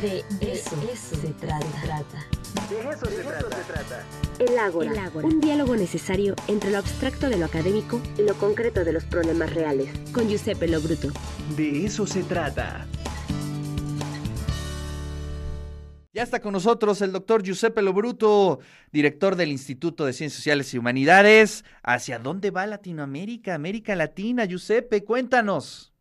De eso, se trata. De eso, se, trata. El Ágora, un diálogo necesario entre lo abstracto de lo académico y lo concreto de los problemas reales. Con Giuseppe Lobruto. De eso se trata. Ya está con nosotros el doctor Giuseppe Lobruto, director del Instituto de Ciencias Sociales y Humanidades. ¿Hacia dónde va Latinoamérica, América Latina? Giuseppe, cuéntanos.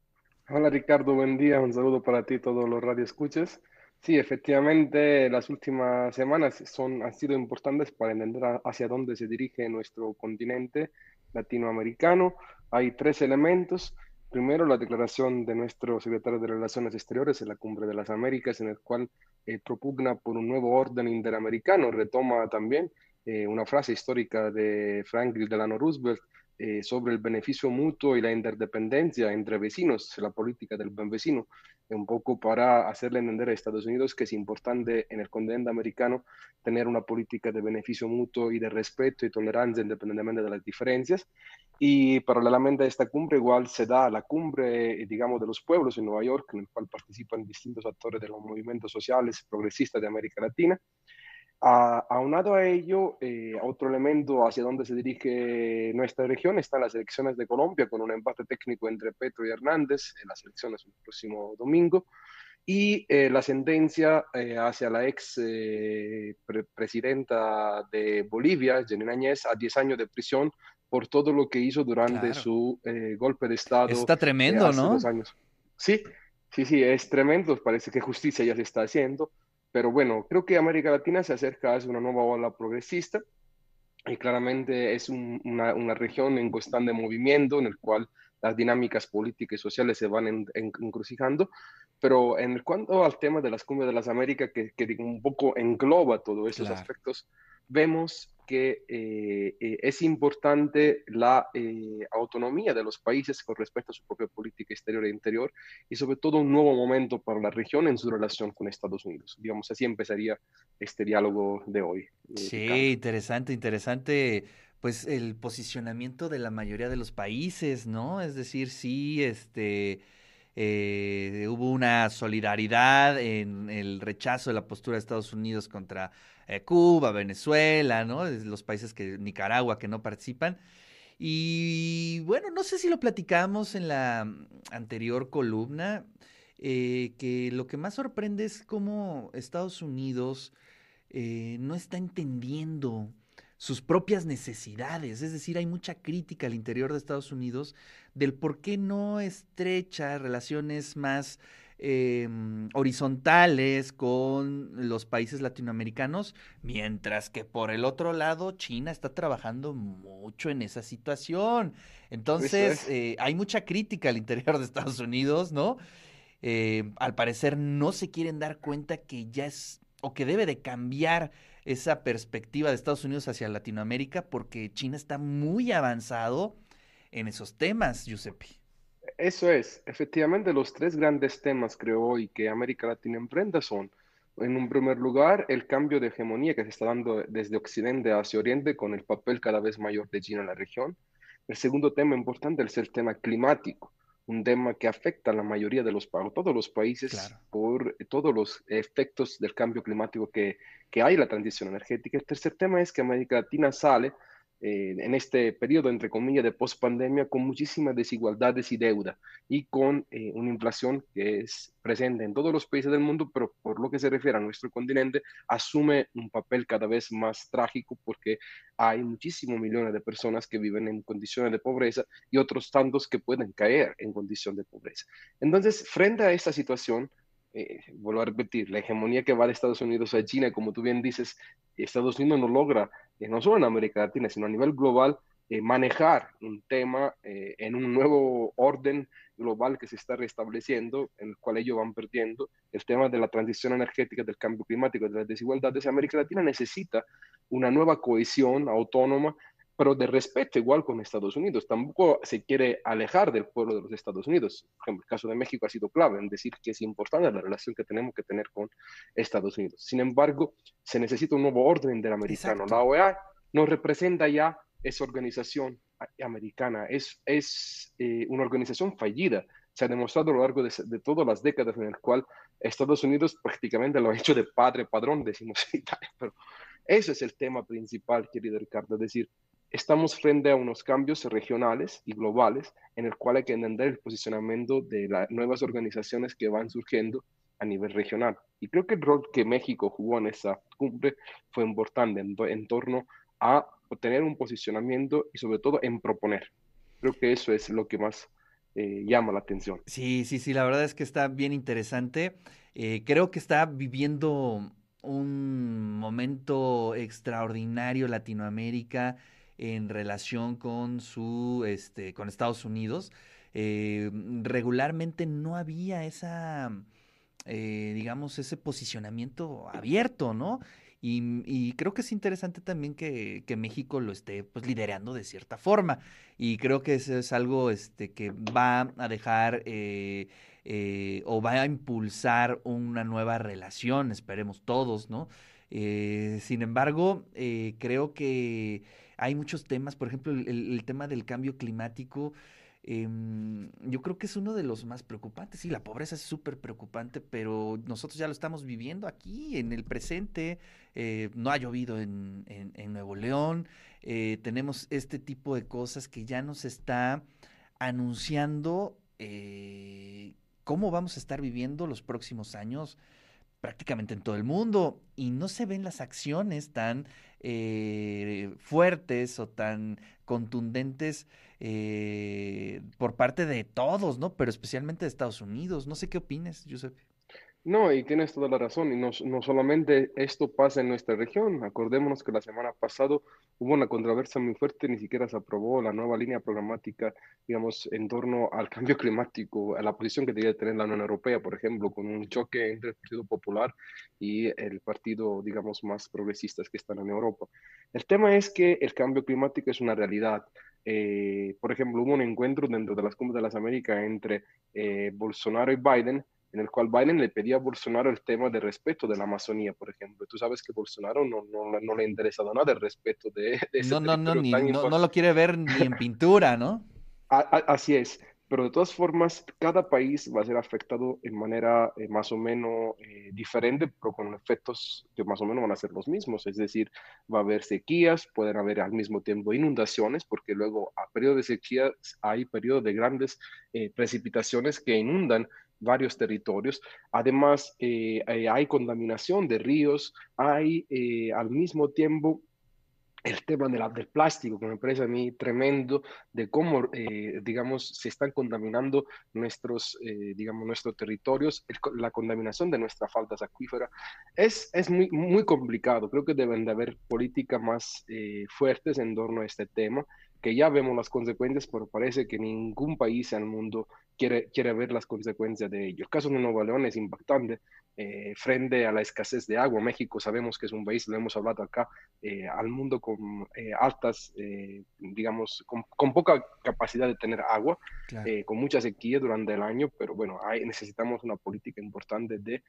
Hola Ricardo, buen día. Un saludo para ti y todos los radioescuches. Sí, efectivamente, las últimas semanas son, han sido importantes para entender hacia dónde se dirige nuestro continente latinoamericano. Hay tres elementos. Primero, la declaración de nuestro secretario de Relaciones Exteriores en la Cumbre de las Américas, en el cual eh, propugna por un nuevo orden interamericano. Retoma también eh, una frase histórica de Franklin Delano Roosevelt eh, sobre el beneficio mutuo y la interdependencia entre vecinos, la política del buen vecino, un poco para hacerle entender a Estados Unidos que es importante en el continente americano tener una política de beneficio mutuo y de respeto y tolerancia independientemente de las diferencias. Y paralelamente a esta cumbre igual se da la cumbre, digamos, de los pueblos en Nueva York, en el cual participan distintos actores de los movimientos sociales progresistas de América Latina. Aunado a ello, eh, otro elemento hacia donde se dirige nuestra región están las elecciones de Colombia, con un empate técnico entre Petro y Hernández en las elecciones el próximo domingo, y eh, la sentencia eh, hacia la ex presidenta de Bolivia, Janine Áñez, a 10 años de prisión por todo lo que hizo durante su eh, golpe de Estado. Está tremendo, hace ¿no? años. Sí, sí, sí, es tremendo. Parece que justicia ya se está haciendo. Pero bueno, creo que América Latina se acerca a una nueva ola progresista y claramente es una, una, región en constante movimiento en el cual las dinámicas políticas y sociales se van en, encrucijando. Pero en cuanto al tema de las cumbres de las Américas, que, que un poco engloba todos esos aspectos, vemos que eh, eh, es importante la eh, autonomía de los países con respecto a su propia política exterior e interior y sobre todo un nuevo momento para la región en su relación con Estados Unidos. Digamos, así empezaría este diálogo de hoy. sí, interesante, interesante pues el posicionamiento de la mayoría de los países, ¿no? Es decir, sí, este... hubo una solidaridad en el rechazo de la postura de Estados Unidos contra eh, Cuba, Venezuela. Los países que, Nicaragua, que no participan. Y bueno, no sé si lo platicamos en la anterior columna, eh, que lo que más sorprende es cómo Estados Unidos eh, no está entendiendo sus propias necesidades. Es decir, hay mucha crítica al interior de Estados Unidos del por qué no estrecha relaciones más Em, horizontales con los países latinoamericanos, mientras que por el otro lado China está trabajando mucho en esa situación. Entonces, eh, hay mucha crítica al interior de Estados Unidos, ¿no? Eh, al parecer no se quieren dar cuenta que ya es o que debe de cambiar esa perspectiva de Estados Unidos hacia Latinoamérica porque China está muy avanzado en esos temas, Giuseppe. Eso es, efectivamente los tres grandes temas creo hoy que América Latina enfrenta son, en un primer lugar, el cambio de hegemonía que se está dando desde Occidente hacia Oriente con el papel cada vez mayor de China en la región. El segundo tema importante es el tema climático, un tema que afecta a la mayoría de los, todos los países por todos los efectos del cambio climático que, que hay la transición energética. El tercer tema es que América Latina sale eh, en este periodo, entre comillas, de post-pandemia, con muchísimas desigualdades y deuda y con eh, una inflación que es presente en todos los países del mundo, pero por lo que se refiere a nuestro continente, asume un papel cada vez más trágico porque hay muchísimos millones de personas que viven en condiciones de pobreza y otros tantos que pueden caer en condición de pobreza. Entonces, frente a esta situación, eh, vuelvo a repetir, la hegemonía que va de Estados Unidos a China, como tú bien dices, Estados Unidos no logra, eh, no solo en América Latina, sino a nivel global, eh, manejar un tema en un nuevo orden global que se está restableciendo, en el cual ellos van perdiendo, el tema de la transición energética, del cambio climático, de las desigualdades. América Latina necesita una nueva cohesión autónoma pero de respeto igual con Estados Unidos. Tampoco se quiere alejar del pueblo de los Estados Unidos. Por ejemplo, el caso de México ha sido clave en decir que es importante la relación que tenemos que tener con Estados Unidos. Sin embargo, se necesita un nuevo orden interamericano. La OEA no representa ya esa organización americana, es, es eh, una organización fallida se ha demostrado a lo largo de, de todas las décadas en el cual Estados Unidos prácticamente lo ha hecho de padre padrón, decimos en Italia, pero ese es el tema principal, querido Ricardo, es decir, estamos frente a unos cambios regionales y globales en el cual hay que entender el posicionamiento de las nuevas organizaciones que van surgiendo a nivel regional. Y creo que el rol que México jugó en esa cumbre fue importante en, en torno a tener un posicionamiento y sobre todo en proponer. Creo que eso es lo que más eh, llama la atención. Sí, sí, sí, la verdad es que está bien interesante. Eh, creo que está viviendo un momento extraordinario Latinoamérica en relación con su este con Estados Unidos. Eh, regularmente no había esa digamos ese posicionamiento abierto, ¿no? Y, creo que es interesante también que, México lo esté pues liderando de cierta forma. Y creo que eso es algo este, que va a dejar eh, eh, o va a impulsar una nueva relación, esperemos todos, ¿no? Eh, sin embargo, creo que hay muchos temas, por ejemplo, el tema del cambio climático. Em, yo creo que es uno de los más preocupantes. Sí, la pobreza es súper preocupante, pero nosotros ya lo estamos viviendo aquí, en el presente. Eh, no ha llovido en, en, Nuevo León. Eh, tenemos este tipo de cosas que ya nos está anunciando eh, cómo vamos a estar viviendo los próximos años prácticamente en todo el mundo y no se ven las acciones tan fuertes o tan contundentes eh, por parte de todos, ¿no? Pero especialmente de Estados Unidos. No sé qué opines, Giuseppe. No, y tienes toda la razón. Y no, no, solamente esto pasa en nuestra región. Acordémonos que la semana pasada hubo una controversia muy fuerte, ni siquiera se aprobó la nueva línea programática, digamos, en torno al cambio climático, a la posición que debía tener la Unión Europea, por ejemplo, con un choque entre el Partido Popular y el partido, digamos, más progresistas que están en Europa. El tema es que el cambio climático es una realidad. Eh, por ejemplo, hubo un encuentro dentro de las Cumbres de las Américas entre eh, Bolsonaro y Biden, en el cual Biden le pedía a Bolsonaro el tema de respeto de la Amazonía, por ejemplo. Tú sabes que Bolsonaro no, no, no le ha interesado nada el respeto de, de ese no, no, no, no, no, lo quiere ver ni en pintura, ¿no? así es pero de todas formas, cada país va a ser afectado en manera eh, más o menos eh, diferente, pero con efectos que más o menos van a ser los mismos. Es decir, va a haber sequías, pueden haber al mismo tiempo inundaciones, porque luego a periodo de sequías hay periodos de grandes eh, precipitaciones que inundan varios territorios. Además, hay contaminación de ríos, hay al mismo tiempo el tema de la, del plástico, que me parece a mí tremendo, de cómo, eh, digamos, se están contaminando nuestros, eh, digamos, nuestros territorios, la contaminación de nuestras faldas acuíferas, es, es muy, muy complicado. Creo que deben de haber políticas más eh, fuertes en torno a este tema que ya vemos las consecuencias, pero parece que ningún país en el mundo quiere, quiere ver las consecuencias de ello. El caso de Nuevo León es impactante eh, frente a la escasez de agua. México sabemos que es un país, lo hemos hablado acá, eh, al mundo con eh, altas, digamos, con, con, poca capacidad de tener agua, con mucha sequía durante el año, pero bueno, hay, necesitamos una política importante de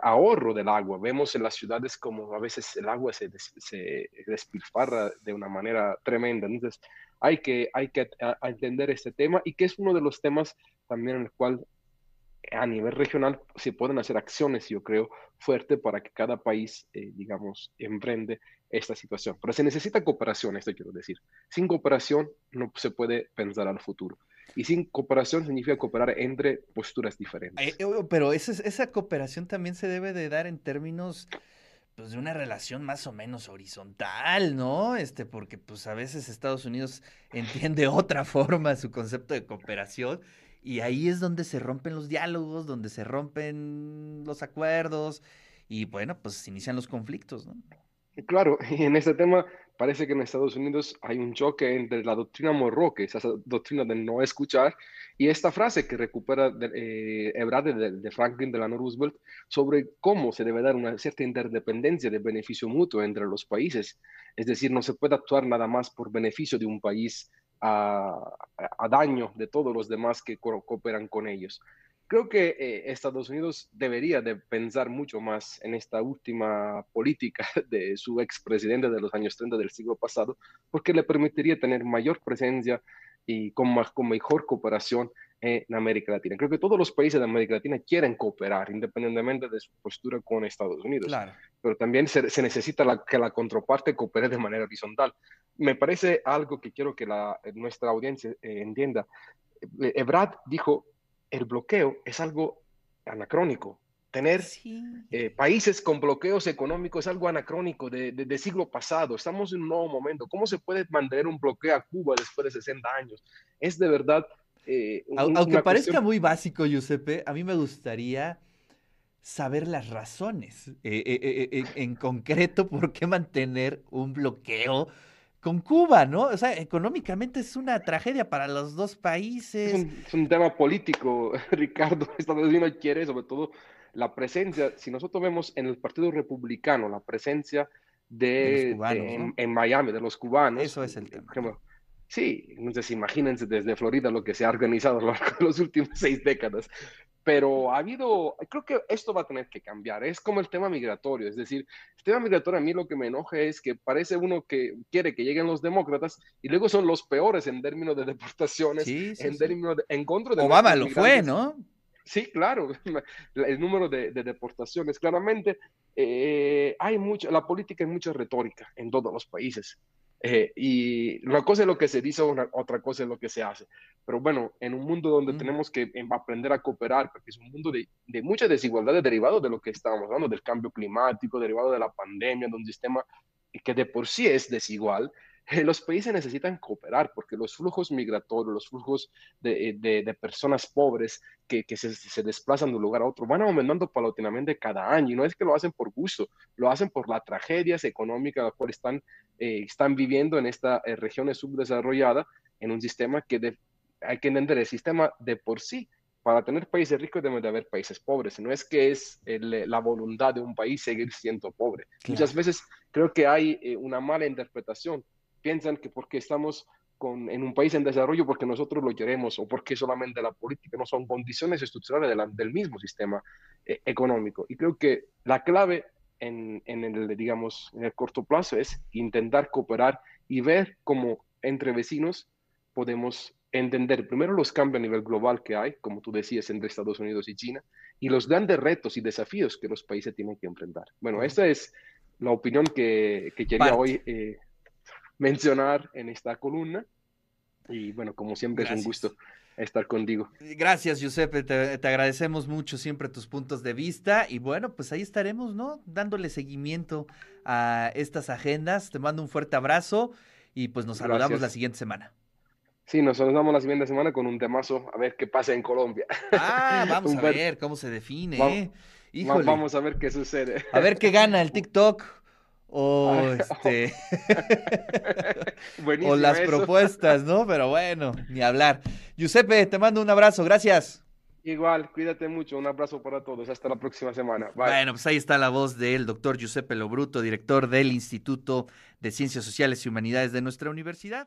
ahorro del agua. Vemos en las ciudades como a veces el agua se, se despilfarra de una manera tremenda. Entonces, hay que, hay que entender este tema y que es uno de los temas también en el cual a nivel regional se pueden hacer acciones, yo creo, fuerte para que cada país, eh, digamos, emprende esta situación. Pero se necesita cooperación, esto quiero decir. Sin cooperación no se puede pensar al futuro. Y sin cooperación significa cooperar entre posturas diferentes. Eh, eh, pero esa, esa cooperación también se debe de dar en términos pues de una relación más o menos horizontal, ¿no? Este, porque pues a veces Estados Unidos entiende otra forma su concepto de cooperación y ahí es donde se rompen los diálogos, donde se rompen los acuerdos y bueno, pues se inician los conflictos, ¿no? Claro, y en este tema parece que en Estados Unidos hay un choque entre la doctrina Monroe, que es esa doctrina de no escuchar, y esta frase que recupera de, eh, de, de, Franklin Delano Roosevelt sobre cómo se debe dar una cierta interdependencia de beneficio mutuo entre los países. Es decir, no se puede actuar nada más por beneficio de un país a, daño de todos los demás que cooperan con ellos. Creo que eh, Estados Unidos debería de pensar mucho más en esta última política de su expresidente de los años 30 del siglo pasado, porque le permitiría tener mayor presencia y con mejor cooperación en América Latina. Creo que todos los países de América Latina quieren cooperar, independientemente de su postura con Estados Unidos. Claro. Pero también se, se necesita la, que la contraparte coopere de manera horizontal. Me parece algo que quiero que la, nuestra audiencia eh, entienda. Ebrad dijo, el bloqueo es algo anacrónico. Tener Sí. eh, países con bloqueos económicos es algo anacrónico de, de, de siglo pasado. Estamos en un nuevo momento. ¿Cómo se puede mantener un bloqueo a Cuba después de 60 años? Es de verdad... eh, Au- un- Aunque parezca cuestión- muy básico, Giuseppe, a mí me gustaría saber las razones, eh, eh, en concreto, por qué mantener un bloqueo con Cuba, ¿no? O sea, económicamente es una tragedia para los dos Es países. un, es un tema político, Ricardo. Estados Unidos quiere sobre todo la presencia, si nosotros vemos en el Partido Republicano la presencia De de, cubanos, en, ¿no? en Miami, de los cubanos. Eso es el tema. ejemplo, sí, entonces imagínense desde Florida lo que se ha organizado de las últimas seis décadas. Pero ha habido, creo que esto va a tener que cambiar. Es como el tema migratorio, es decir, el tema migratorio a mí lo que me enoja es que parece uno que quiere que lleguen los demócratas y luego son los peores en términos de deportaciones, Sí, sí, en sí. términos de, en contra de Obama lo fue. ¿no? Sí, claro, el número de, de deportaciones. Claramente, eh, hay mucho, la política es mucha retórica en todos los países. Eh, y una cosa es lo que se dice, una- otra cosa es lo que se hace. Pero bueno, en un mundo donde Mm. tenemos que em, aprender a cooperar, porque es un mundo de, de mucha desigualdad derivado de lo que estábamos hablando, del cambio climático, derivado de la pandemia, de un sistema que de por sí es desigual, los países necesitan cooperar porque los flujos migratorios, los flujos de, de- de personas pobres que, que se, se desplazan de un lugar a otro van aumentando paulatinamente cada año y no es que lo hacen por gusto, lo hacen por las tragedias económicas las cuales están, eh, están viviendo en estas eh, regiones subdesarrolladas en un sistema que de- hay que entender, el sistema de por sí para tener países ricos debe de haber países pobres. No es que es el- la voluntad de un país seguir siendo pobre. Muchas Claro. veces creo que hay eh, una mala interpretación. Piensan que porque estamos con, en un país en desarrollo, porque nosotros lo queremos o porque solamente la política, no son condiciones estructurales de la- del mismo sistema eh, económico. Y creo que la clave en, en el, digamos, en el corto plazo es intentar cooperar y ver cómo entre vecinos podemos entender primero los cambios a nivel global que hay, como tú decías, entre Estados Unidos y China, y los grandes retos y desafíos que los países tienen que enfrentar. Bueno, esta es la opinión que, que quería Parte. hoy eh, mencionar en esta columna. Y bueno, como siempre es un gusto estar contigo. Gracias, Giuseppe. Te, te agradecemos mucho siempre tus puntos de vista. Y bueno, pues ahí estaremos, ¿no? Dándole seguimiento a estas agendas. Te mando un fuerte abrazo y pues nos saludamos Gracias. la siguiente semana. Sí, nos saludamos la siguiente semana con un temazo, a ver qué pasa en Colombia. Ah, vamos a ver cómo se define, ¿eh? Híjole. Vamos a ver qué sucede. A ver qué gana el TikTok o Ah, este Buenísimo o las eso. propuestas, ¿no? Pero bueno, ni hablar. Giuseppe, te mando un abrazo, gracias. Igual, cuídate mucho. Un abrazo para todos. Hasta la próxima semana. Bye. Bueno, pues ahí está la voz del doctor Giuseppe Lobruto, director del Instituto de Ciencias Sociales y Humanidades de nuestra universidad.